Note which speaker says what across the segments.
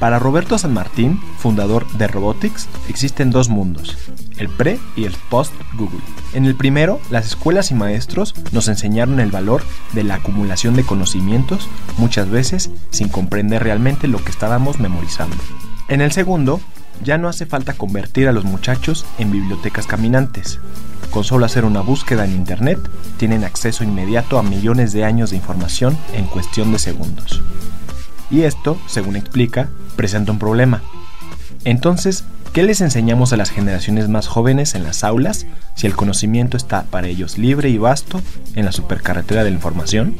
Speaker 1: Para Roberto San Martín, fundador de Robotics, existen dos mundos, el pre y el post Google. En el primero, las escuelas y maestros nos enseñaron el valor de la acumulación de conocimientos, muchas veces sin comprender realmente lo que estábamos memorizando. En el segundo, ya no hace falta convertir a los muchachos en bibliotecas caminantes. Con solo hacer una búsqueda en Internet, tienen acceso inmediato a millones de años de información en cuestión de segundos. Y esto, según explica, presenta un problema. Entonces, ¿qué les enseñamos a las generaciones más jóvenes en las aulas si el conocimiento está para ellos libre y vasto en la supercarretera de la información?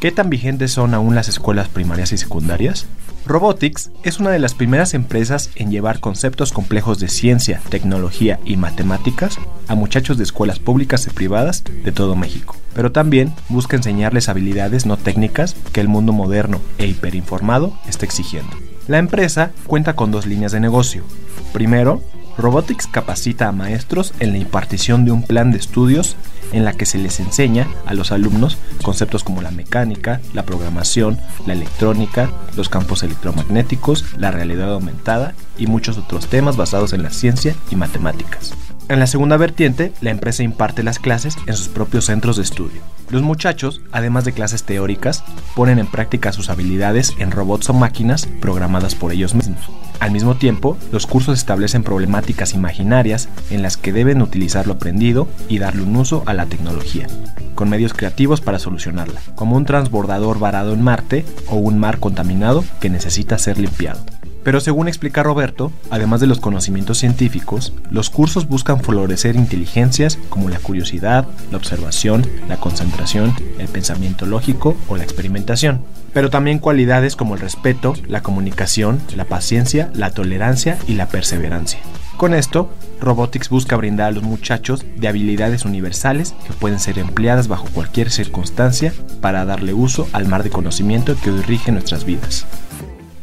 Speaker 1: ¿Qué tan vigentes son aún las escuelas primarias y secundarias? Robotics es una de las primeras empresas en llevar conceptos complejos de ciencia, tecnología y matemáticas a muchachos de escuelas públicas y privadas de todo México, pero también busca enseñarles habilidades no técnicas que el mundo moderno e hiperinformado está exigiendo. La empresa cuenta con dos líneas de negocio. Primero, Robotics capacita a maestros en la impartición de un plan de estudios en la que se les enseña a los alumnos conceptos como la mecánica, la programación, la electrónica, los campos electromagnéticos, la realidad aumentada y muchos otros temas basados en la ciencia y matemáticas. En la segunda vertiente, la empresa imparte las clases en sus propios centros de estudio. Los muchachos, además de clases teóricas, ponen en práctica sus habilidades en robots o máquinas programadas por ellos mismos. Al mismo tiempo, los cursos establecen problemáticas imaginarias en las que deben utilizar lo aprendido y darle un uso a la tecnología, con medios creativos para solucionarla, como un transbordador varado en Marte o un mar contaminado que necesita ser limpiado. Pero según explica Roberto, además de los conocimientos científicos, los cursos buscan florecer inteligencias como la curiosidad, la observación, la concentración, el pensamiento lógico o la experimentación, pero también cualidades como el respeto, la comunicación, la paciencia, la tolerancia y la perseverancia. Con esto, Robotics busca brindar a los muchachos de habilidades universales que pueden ser empleadas bajo cualquier circunstancia para darle uso al mar de conocimiento que hoy rige nuestras vidas.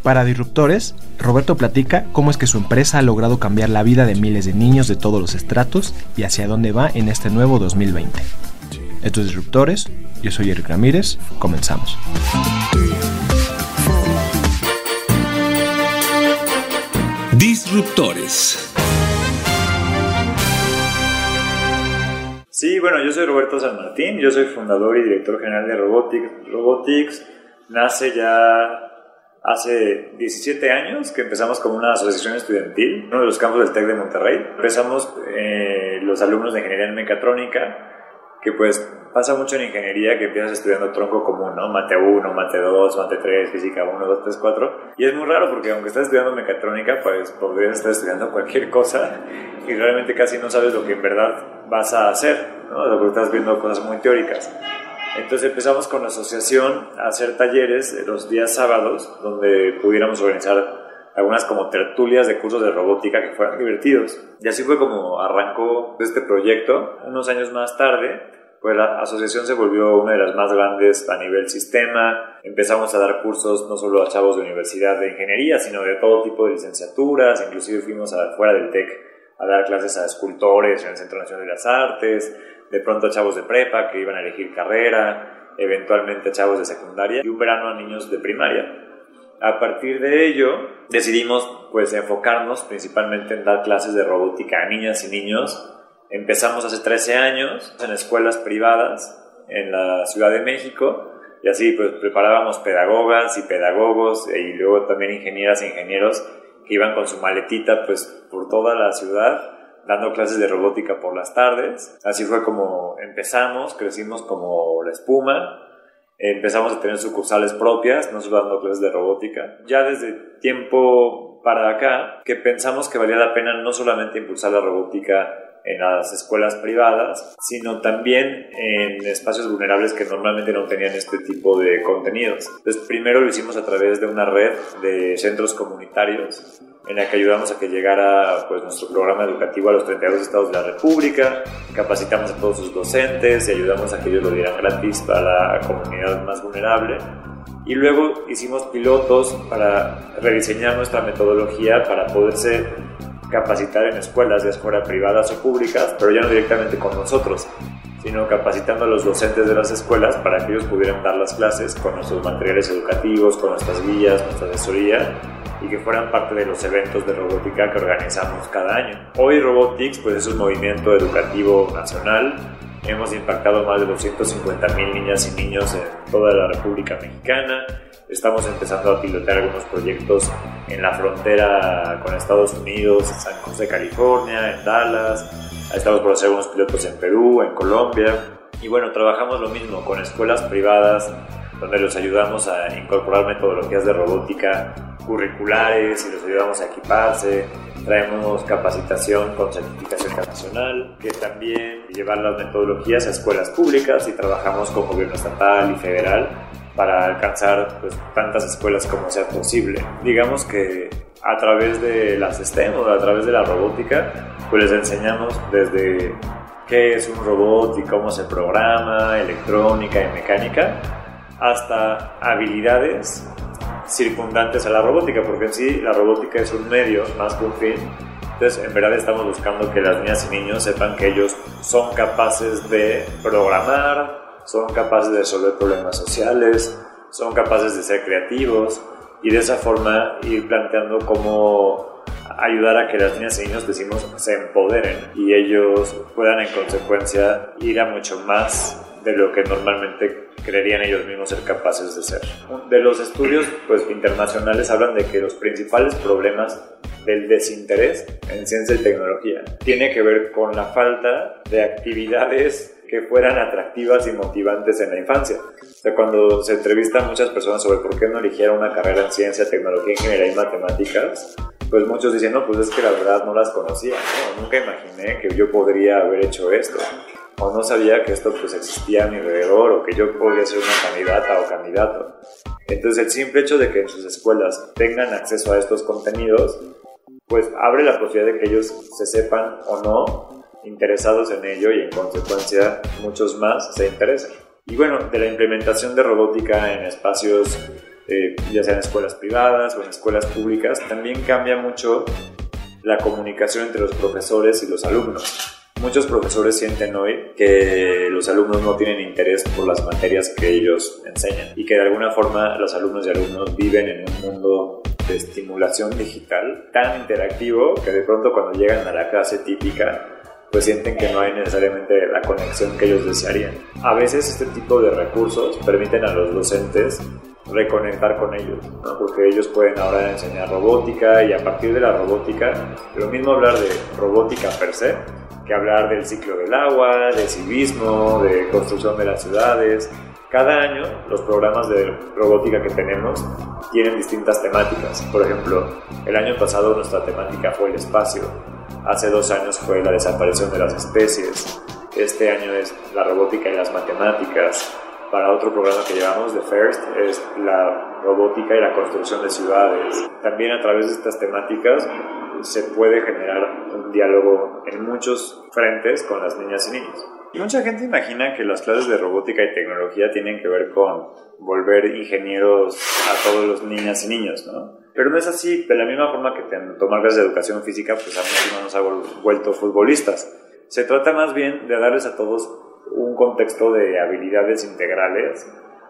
Speaker 1: Para Disruptores, Roberto platica cómo es que su empresa ha logrado cambiar la vida de miles de niños de todos los estratos y hacia dónde va en este nuevo 2020. Estos Disruptores, yo soy Eric Ramírez, comenzamos.
Speaker 2: Disruptores.
Speaker 3: Sí, bueno, yo soy Roberto San Martín, yo soy fundador y director general de Robotics. Robotics nace ya hace 17 años que empezamos como una asociación estudiantil, uno de los campos del TEC de Monterrey. Empezamos eh, los alumnos de ingeniería en mecatrónica, que pues pasa mucho en ingeniería que empiezas estudiando tronco común, ¿no? Mate 1, mate 2, mate 3, física 1, 2, 3, 4. Y es muy raro porque aunque estás estudiando mecatrónica, pues podrías estar estudiando cualquier cosa y realmente casi no sabes lo que en verdad vas a hacer, ¿no? Lo estás viendo cosas muy teóricas. Entonces empezamos con la asociación a hacer talleres los días sábados donde pudiéramos organizar algunas como tertulias de cursos de robótica que fueran divertidos. Y así fue como arrancó este proyecto. Unos años más tarde, pues la asociación se volvió una de las más grandes a nivel sistema. Empezamos a dar cursos no solo a chavos de universidad de ingeniería, sino de todo tipo de licenciaturas. Inclusive fuimos afuera del TEC a dar clases a escultores en el Centro Nacional de las Artes de pronto a chavos de prepa que iban a elegir carrera, eventualmente a chavos de secundaria y un verano a niños de primaria. A partir de ello decidimos pues enfocarnos principalmente en dar clases de robótica a niñas y niños. Empezamos hace 13 años en escuelas privadas en la Ciudad de México y así pues preparábamos pedagogas y pedagogos y luego también ingenieras e ingenieros que iban con su maletita pues por toda la ciudad dando clases de robótica por las tardes. Así fue como empezamos, crecimos como la espuma. Empezamos a tener sucursales propias, no solo dando clases de robótica. Ya desde tiempo para acá, que pensamos que valía la pena no solamente impulsar la robótica en las escuelas privadas, sino también en espacios vulnerables que normalmente no tenían este tipo de contenidos. Entonces, primero lo hicimos a través de una red de centros comunitarios en la que ayudamos a que llegara pues, nuestro programa educativo a los 32 estados de la República, capacitamos a todos sus docentes y ayudamos a que ellos lo dieran gratis para la comunidad más vulnerable. Y luego hicimos pilotos para rediseñar nuestra metodología para poderse capacitar en escuelas, ya fuera privadas o públicas, pero ya no directamente con nosotros, sino capacitando a los docentes de las escuelas para que ellos pudieran dar las clases con nuestros materiales educativos, con nuestras guías, nuestra asesoría y que fueran parte de los eventos de robótica que organizamos cada año. Hoy Robotics pues es un movimiento educativo nacional. Hemos impactado más de 250 mil niñas y niños en toda la República Mexicana. Estamos empezando a pilotar algunos proyectos en la frontera con Estados Unidos, en San José, California, en Dallas. Estamos por hacer pilotos en Perú, en Colombia. Y bueno, trabajamos lo mismo con escuelas privadas, donde los ayudamos a incorporar metodologías de robótica curriculares y los ayudamos a equiparse. Traemos capacitación con certificación internacional, que también llevar las metodologías a escuelas públicas y trabajamos con gobierno estatal y federal para alcanzar pues, tantas escuelas como sea posible. Digamos que a través de las STEM o a través de la robótica, pues les enseñamos desde qué es un robot y cómo se programa, electrónica y mecánica, hasta habilidades circundantes a la robótica, porque en sí la robótica es un medio más que un fin. Entonces, en verdad estamos buscando que las niñas y niños sepan que ellos son capaces de programar, son capaces de resolver problemas sociales, son capaces de ser creativos y de esa forma ir planteando cómo ayudar a que las niñas y niños, decimos, se empoderen y ellos puedan en consecuencia ir a mucho más de lo que normalmente creerían ellos mismos ser capaces de ser. De los estudios pues, internacionales hablan de que los principales problemas del desinterés en ciencia y tecnología tiene que ver con la falta de actividades que fueran atractivas y motivantes en la infancia. O sea, cuando se entrevistan muchas personas sobre por qué no eligieron una carrera en ciencia, tecnología, ingeniería y matemáticas, pues muchos dicen, no, pues es que la verdad no las conocía, nunca imaginé que yo podría haber hecho esto o no sabía que esto pues existía a mi alrededor o que yo podría ser una candidata o candidato. Entonces el simple hecho de que en sus escuelas tengan acceso a estos contenidos, pues abre la posibilidad de que ellos se sepan o no interesados en ello y en consecuencia muchos más se interesen. Y bueno, de la implementación de robótica en espacios, eh, ya sean escuelas privadas o en escuelas públicas, también cambia mucho la comunicación entre los profesores y los alumnos. Muchos profesores sienten hoy que los alumnos no tienen interés por las materias que ellos enseñan y que de alguna forma los alumnos y alumnos viven en un mundo de estimulación digital tan interactivo que de pronto cuando llegan a la clase típica pues sienten que no hay necesariamente la conexión que ellos desearían. A veces este tipo de recursos permiten a los docentes reconectar con ellos, porque ellos pueden ahora enseñar robótica y a partir de la robótica, lo mismo hablar de robótica per se, que hablar del ciclo del agua, de civismo, de construcción de las ciudades. Cada año los programas de robótica que tenemos tienen distintas temáticas. Por ejemplo, el año pasado nuestra temática fue el espacio. Hace dos años fue la desaparición de las especies. Este año es la robótica y las matemáticas. Para otro programa que llevamos, The First, es la robótica y la construcción de ciudades. También a través de estas temáticas se puede generar un diálogo en muchos frentes con las niñas y niños. Y mucha gente imagina que las clases de robótica y tecnología tienen que ver con volver ingenieros a todos los niñas y niños, ¿no? Pero no es así, de la misma forma que tomar clases de educación física, pues a muchos no nos ha vuelto futbolistas. Se trata más bien de darles a todos un contexto de habilidades integrales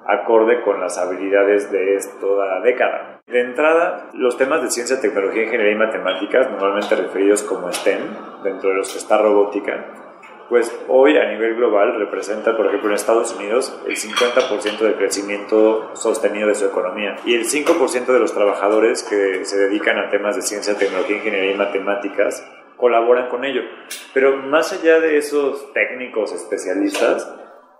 Speaker 3: acorde con las habilidades de la década. De entrada, los temas de ciencia, tecnología, ingeniería y matemáticas, normalmente referidos como STEM, dentro de los que está robótica, pues hoy a nivel global representa, por ejemplo, en Estados Unidos el 50% del crecimiento sostenido de su economía y el 5% de los trabajadores que se dedican a temas de ciencia, tecnología, ingeniería y matemáticas colaboran con ello. Pero más allá de esos técnicos especialistas,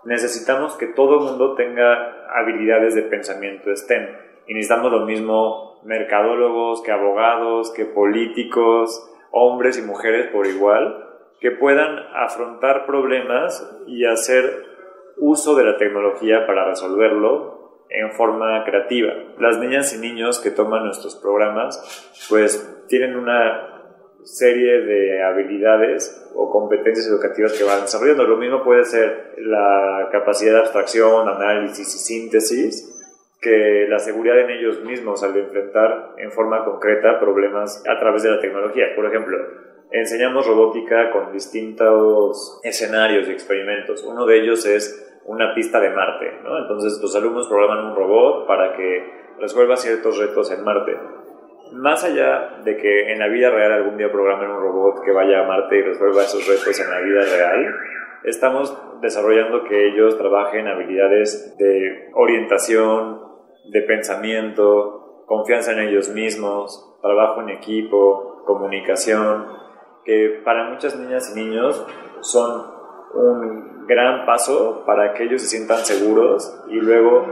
Speaker 3: necesitamos que todo el mundo tenga habilidades de pensamiento STEM. Y necesitamos lo mismo mercadólogos, que abogados, que políticos, hombres y mujeres por igual, que puedan afrontar problemas y hacer uso de la tecnología para resolverlo en forma creativa. Las niñas y niños que toman nuestros programas pues tienen una serie de habilidades o competencias educativas que van desarrollando. Lo mismo puede ser la capacidad de abstracción, análisis y síntesis, que la seguridad en ellos mismos al enfrentar en forma concreta problemas a través de la tecnología. Por ejemplo, enseñamos robótica con distintos escenarios y experimentos. Uno de ellos es una pista de Marte, ¿no? Entonces los alumnos programan un robot para que resuelva ciertos retos en Marte. Más allá de que en la vida real algún día programen un robot que vaya a Marte y resuelva esos retos en la vida real, estamos desarrollando que ellos trabajen habilidades de orientación, de pensamiento, confianza en ellos mismos, trabajo en equipo, comunicación, que para muchas niñas y niños son un gran paso para que ellos se sientan seguros y luego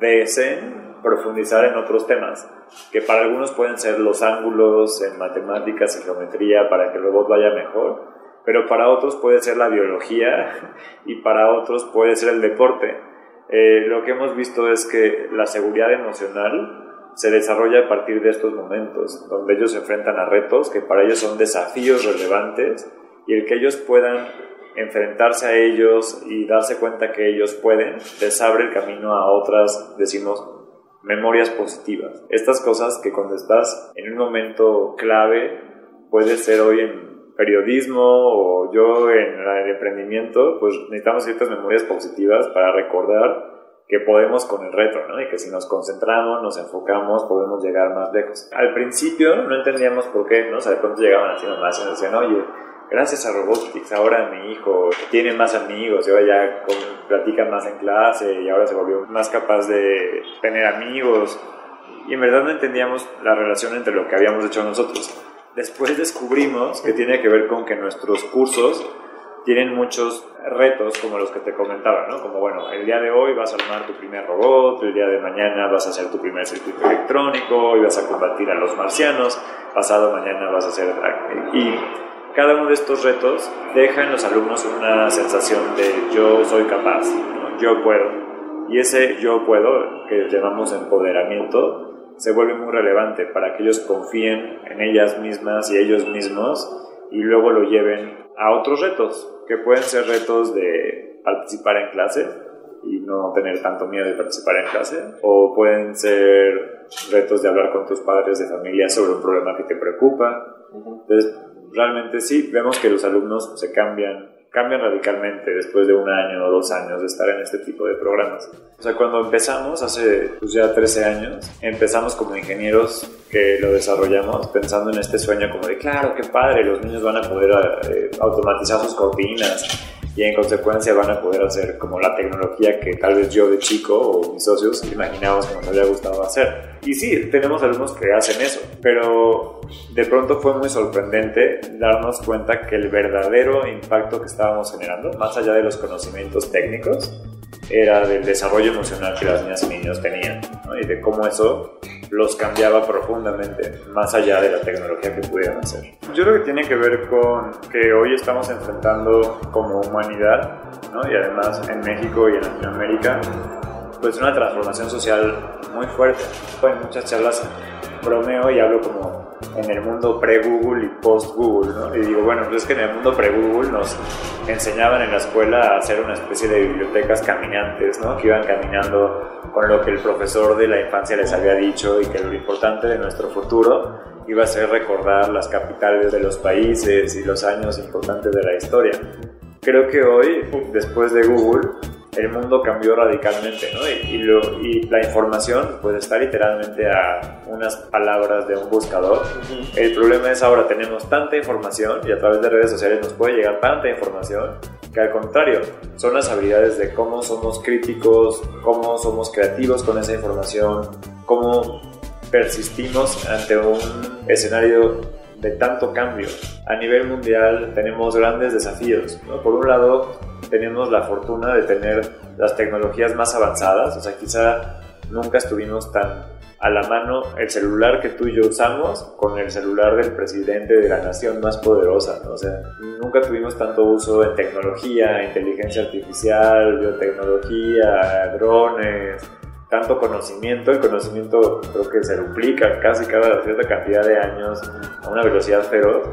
Speaker 3: deseen profundizar en otros temas, que para algunos pueden ser los ángulos en matemáticas y geometría para que el robot vaya mejor, pero para otros puede ser la biología y para otros puede ser el deporte. Eh, lo que hemos visto es que la seguridad emocional se desarrolla a partir de estos momentos, donde ellos se enfrentan a retos que para ellos son desafíos relevantes y el que ellos puedan enfrentarse a ellos y darse cuenta que ellos pueden, les abre el camino a otras, decimos, memorias positivas. Estas cosas que cuando estás en un momento clave, puede ser hoy en periodismo o yo en el emprendimiento, pues necesitamos ciertas memorias positivas para recordar que podemos con el reto, ¿no? Y que si nos concentramos, nos enfocamos, podemos llegar más lejos. Al principio no entendíamos por qué, ¿no? O sea, de pronto llegaban así nomás y nos decían, oye, gracias a Robotics ahora mi hijo tiene más amigos ahora ya platica más en clase y ahora se volvió más capaz de tener amigos. Y en verdad no entendíamos la relación entre lo que habíamos hecho nosotros. Después descubrimos que tiene que ver con que nuestros cursos tienen muchos retos como los que te comentaba, ¿no? Como, bueno, el día de hoy vas a armar tu primer robot, el día de mañana vas a hacer tu primer circuito electrónico, hoy vas a combatir a los marcianos, pasado mañana vas a hacer... Y cada uno de estos retos deja en los alumnos una sensación de yo soy capaz, yo puedo. Y ese yo puedo, que llamamos empoderamiento, se vuelve muy relevante para que ellos confíen en ellas mismas y ellos mismos y luego lo lleven a otros retos, que pueden ser retos de participar en clase y no tener tanto miedo de participar en clase, o pueden ser retos de hablar con tus padres de familia sobre un problema que te preocupa. Entonces, realmente sí, vemos que los alumnos se cambian cambian radicalmente después de un año o dos años de estar en este tipo de programas. O sea, cuando empezamos, hace pues, ya 13 años, empezamos como ingenieros que lo desarrollamos pensando en este sueño como de, claro, qué padre, los niños van a poder eh, automatizar sus cortinas y en consecuencia van a poder hacer como la tecnología que tal vez yo de chico o mis socios imaginábamos que nos había gustado hacer. Y sí, tenemos alumnos que hacen eso, pero de pronto fue muy sorprendente darnos cuenta que el verdadero impacto que estábamos generando, más allá de los conocimientos técnicos, era del desarrollo emocional que las niñas y niños tenían y de cómo eso los cambiaba profundamente, más allá de la tecnología que pudieran hacer. Yo creo que tiene que ver con que hoy estamos enfrentando como humanidad, ¿no? y además en México y en Latinoamérica, pues una transformación social muy fuerte. En muchas charlas bromeo y hablo como en el mundo pre-Google y post-Google, ¿no? Y digo, bueno, pues es que en el mundo pre-Google nos enseñaban en la escuela a hacer una especie de bibliotecas caminantes, ¿no? Que iban caminando con lo que el profesor de la infancia les había dicho y que lo importante de nuestro futuro iba a ser recordar las capitales de los países y los años importantes de la historia. Creo que hoy, después de Google, el mundo cambió radicalmente, ¿no? Y, lo, y, la información pues está literalmente a unas palabras de un buscador. El problema es ahora tenemos tanta información y a través de redes sociales nos puede llegar tanta información que al contrario, son las habilidades de cómo somos críticos, cómo somos creativos con esa información, cómo persistimos ante un escenario de tanto cambio. A nivel mundial tenemos grandes desafíos. Por un lado, tenemos la fortuna de tener las tecnologías más avanzadas, o sea, quizá nunca estuvimos tan a la mano el celular que tú y yo usamos con el celular del presidente de la nación más poderosa. O sea, nunca tuvimos tanto uso en tecnología, inteligencia artificial, biotecnología, drones, tanto conocimiento, el conocimiento creo que se duplica casi cada cierta cantidad de años a una velocidad feroz.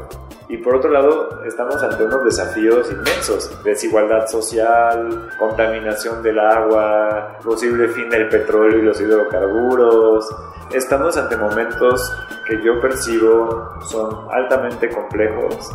Speaker 3: Y por otro lado, estamos ante unos desafíos inmensos, desigualdad social, contaminación del agua, posible fin del petróleo y los hidrocarburos. Estamos ante momentos que yo percibo son altamente complejos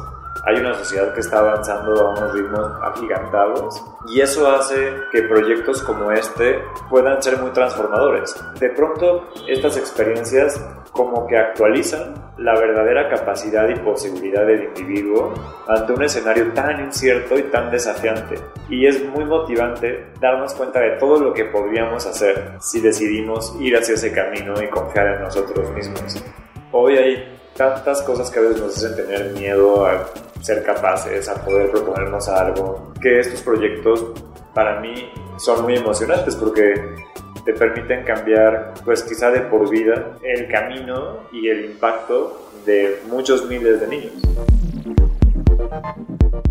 Speaker 3: hay una sociedad que está avanzando a unos ritmos agigantados y eso hace que proyectos como este puedan ser muy transformadores. De pronto, estas experiencias como que actualizan la verdadera capacidad y posibilidad del individuo ante un escenario tan incierto y tan desafiante. Y es muy motivante darnos cuenta de todo lo que podríamos hacer si decidimos ir hacia ese camino y confiar en nosotros mismos. Hoy hay tantas cosas que a veces nos hacen tener miedo a ser capaces, a poder proponernos algo, que estos proyectos para mí son muy emocionantes porque te permiten cambiar, pues quizá de por vida, el camino y el impacto de muchos miles de niños.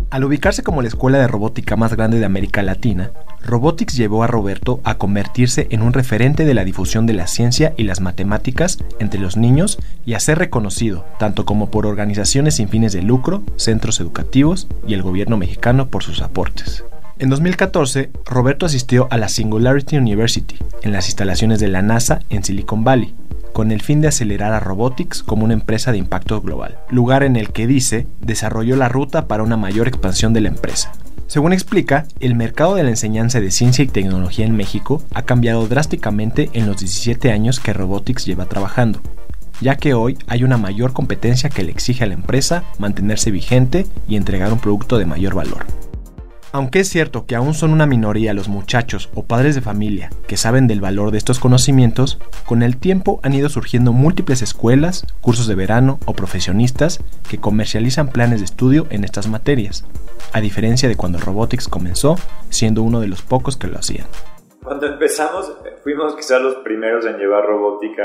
Speaker 1: Al ubicarse como la escuela de robótica más grande de América Latina, Robotics llevó a Roberto a convertirse en un referente de la difusión de la ciencia y las matemáticas entre los niños y a ser reconocido tanto como por organizaciones sin fines de lucro, centros educativos y el gobierno mexicano por sus aportes. En 2014, Roberto asistió a la Singularity University, en las instalaciones de la NASA en Silicon Valley, con el fin de acelerar a Robotics como una empresa de impacto global, lugar en el que dice desarrolló la ruta para una mayor expansión de la empresa. Según explica, el mercado de la enseñanza de ciencia y tecnología en México ha cambiado drásticamente en los 17 años que Robotics lleva trabajando, ya que hoy hay una mayor competencia que le exige a la empresa mantenerse vigente y entregar un producto de mayor valor. Aunque es cierto que aún son una minoría los muchachos o padres de familia que saben del valor de estos conocimientos, con el tiempo han ido surgiendo múltiples escuelas, cursos de verano o profesionistas que comercializan planes de estudio en estas materias, a diferencia de cuando Robotics comenzó, siendo uno de los pocos que lo hacían.
Speaker 3: Cuando empezamos, fuimos quizás los primeros en llevar robótica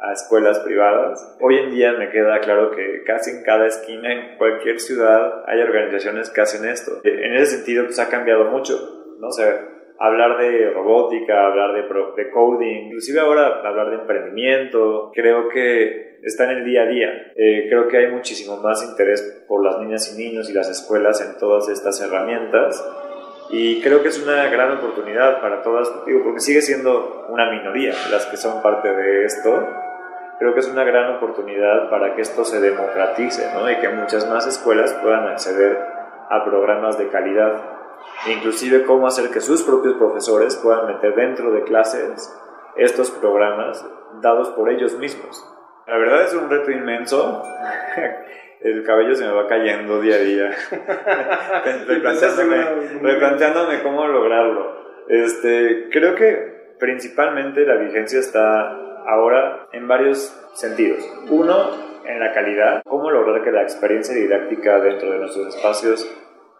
Speaker 3: a escuelas privadas. Hoy en día me queda claro que casi en cada esquina, en cualquier ciudad, hay organizaciones que hacen esto. En ese sentido, pues ha cambiado mucho, ¿no? sé hablar de robótica, hablar de, de coding, inclusive ahora hablar de emprendimiento, creo que está en el día a día. Eh, creo que hay muchísimo más interés por las niñas y niños y las escuelas en todas estas herramientas y creo que es una gran oportunidad para todas, digo, porque sigue siendo una minoría las que son parte de esto, creo que es una gran oportunidad para que esto se democratice ¿no? y que muchas más escuelas puedan acceder a programas de calidad. Inclusive cómo hacer que sus propios profesores puedan meter dentro de clases estos programas dados por ellos mismos. La verdad es un reto inmenso. El cabello se me va cayendo día a día. replanteándome, replanteándome cómo lograrlo. Este, creo que principalmente la vigencia está ahora en varios sentidos. Uno, en la calidad, cómo lograr que la experiencia didáctica dentro de nuestros espacios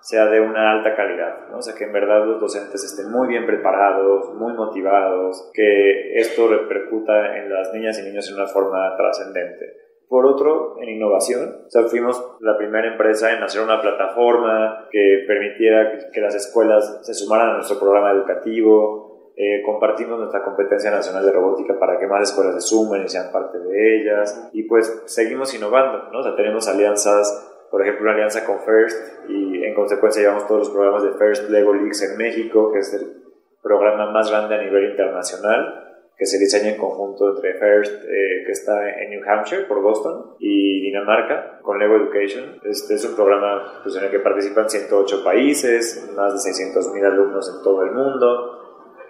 Speaker 3: sea de una alta calidad, ¿no? o sea, que en verdad los docentes estén muy bien preparados, muy motivados, que esto repercuta en las niñas y niños en una forma trascendente. Por otro, en innovación, o sea, fuimos la primera empresa en hacer una plataforma que permitiera que las escuelas se sumaran a nuestro programa educativo, eh, compartimos nuestra competencia nacional de robótica para que más escuelas se sumen y sean parte de ellas. Y pues seguimos innovando, ¿no? O sea, tenemos alianzas, por ejemplo, una alianza con FIRST y en consecuencia llevamos todos los programas de FIRST Lego Leagues en México, que es el programa más grande a nivel internacional que se diseña en conjunto entre FIRST, eh, que está en New Hampshire, por Boston, y Dinamarca, con Lego Education. Este es un programa pues, en el que participan 108 países, más de 600.000 alumnos en todo el mundo.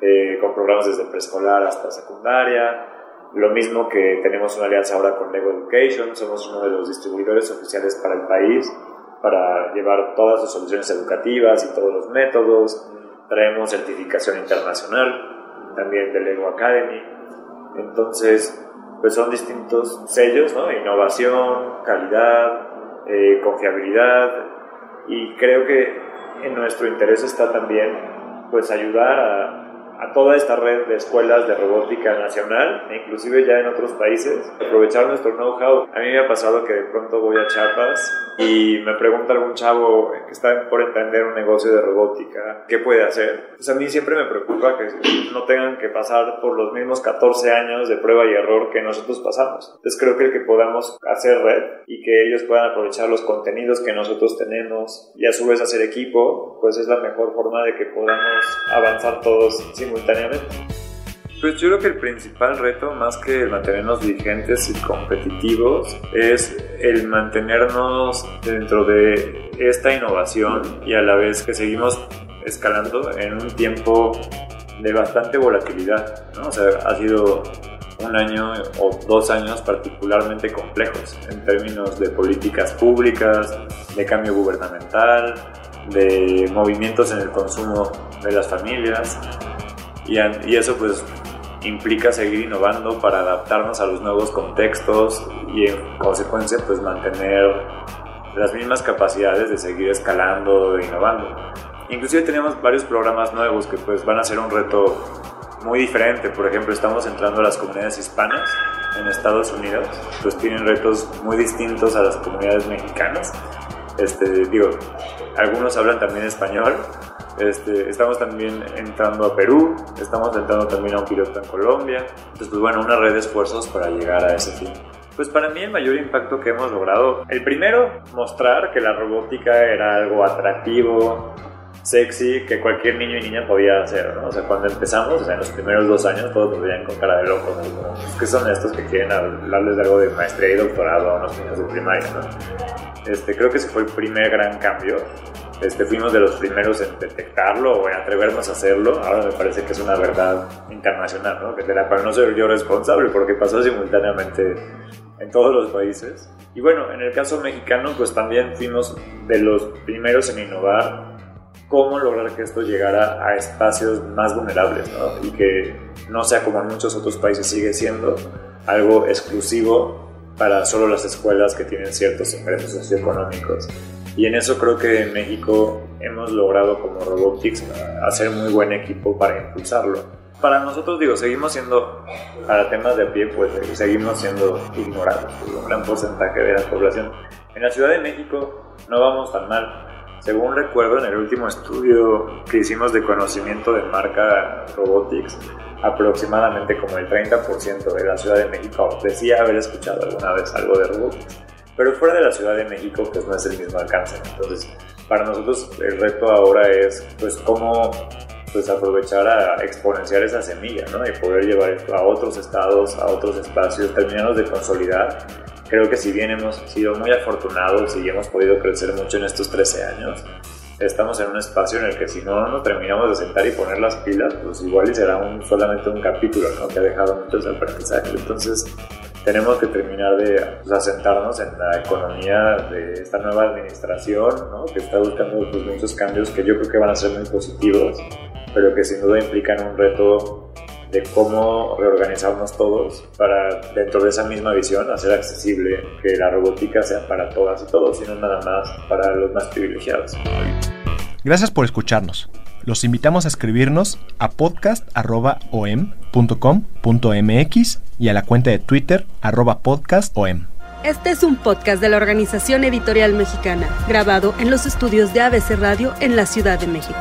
Speaker 3: Eh, con programas desde preescolar hasta secundaria. Lo mismo que tenemos una alianza ahora con Lego Education, somos uno de los distribuidores oficiales para el país para llevar todas las soluciones educativas y todos los métodos. Traemos certificación internacional también de Lego Academy. Entonces, pues son distintos sellos, ¿no? Innovación, calidad, eh, confiabilidad y creo que en nuestro interés está también pues ayudar a a toda esta red de escuelas de robótica nacional, e inclusive ya en otros países, aprovechar nuestro know-how. A mí me ha pasado que de pronto voy a Chiapas y me pregunta algún chavo que está por entender un negocio de robótica, ¿qué puede hacer? Pues a mí siempre me preocupa que no tengan que pasar por los mismos 14 años de prueba y error que nosotros pasamos. Entonces creo que el que podamos hacer red y que ellos puedan aprovechar los contenidos que nosotros tenemos y a su vez hacer equipo, pues es la mejor forma de que podamos avanzar todos simultáneamente. Pues yo creo que el principal reto, más que mantenernos vigentes y competitivos, es el mantenernos dentro de esta innovación y a la vez que seguimos escalando en un tiempo de bastante volatilidad. ¿no? O sea, ha sido un año o dos años particularmente complejos en términos de políticas públicas, de cambio gubernamental, de movimientos en el consumo de las familias y, y eso pues implica seguir innovando para adaptarnos a los nuevos contextos y en consecuencia pues mantener las mismas capacidades de seguir escalando e innovando. Inclusive tenemos varios programas nuevos que pues van a ser un reto muy diferente. Por ejemplo, estamos entrando a las comunidades hispanas en Estados Unidos, pues tienen retos muy distintos a las comunidades mexicanas. Este, digo, algunos hablan también español, este, estamos también entrando a Perú, estamos entrando también a un piloto en Colombia. Entonces, pues bueno, una red de esfuerzos para llegar a ese fin. Pues para mí el mayor impacto que hemos logrado, el primero, mostrar que la robótica era algo atractivo, sexy, que cualquier niño y niña podía hacer, ¿no? O sea, cuando empezamos, o sea, en los primeros dos años, todos nos veían con cara de locos, ¿no? ¿Qué son estos que quieren hablarles de algo de maestría y doctorado a unos niños de primaria, ¿no? Este, creo que ese fue el primer gran cambio este, fuimos de los primeros en detectarlo o en atrevernos a hacerlo. Ahora me parece que es una verdad internacional, ¿no? que de la cual no soy yo responsable porque pasó simultáneamente en todos los países. Y bueno, en el caso mexicano, pues también fuimos de los primeros en innovar cómo lograr que esto llegara a espacios más vulnerables ¿no? y que no sea como en muchos otros países sigue siendo algo exclusivo para solo las escuelas que tienen ciertos ingresos socioeconómicos. Y en eso creo que en México hemos logrado como Robotics hacer muy buen equipo para impulsarlo. Para nosotros, digo, seguimos siendo, para temas de pie, pues seguimos siendo ignorados por un gran porcentaje de la población. En la Ciudad de México no vamos tan mal. Según recuerdo, en el último estudio que hicimos de conocimiento de marca Robotics, aproximadamente como el 30% de la Ciudad de México decía haber escuchado alguna vez algo de Robotics pero fuera de la Ciudad de México pues no es el mismo alcance. Entonces, para nosotros el reto ahora es pues cómo pues aprovechar a exponenciar esa semilla, ¿no? Y poder llevar esto a otros estados, a otros espacios, terminarnos de consolidar. Creo que si bien hemos sido muy afortunados y hemos podido crecer mucho en estos 13 años, estamos en un espacio en el que si no nos terminamos de sentar y poner las pilas, pues igual y será un, solamente un capítulo, ¿no? Que ha dejado muchos aprendizajes. Entonces, tenemos que terminar de pues, asentarnos en la economía de esta nueva administración, ¿no? que está buscando pues, muchos cambios que yo creo que van a ser muy positivos, pero que sin duda implican un reto de cómo reorganizarnos todos para, dentro de esa misma visión, hacer accesible que la robótica sea para todas y todos, y no nada más para los más privilegiados.
Speaker 1: Gracias por escucharnos. Los invitamos a escribirnos a podcast.om.com.mx y a la cuenta de Twitter arroba podcastom.
Speaker 2: Este es un podcast de la Organización Editorial Mexicana, grabado en los estudios de ABC Radio en la Ciudad de México.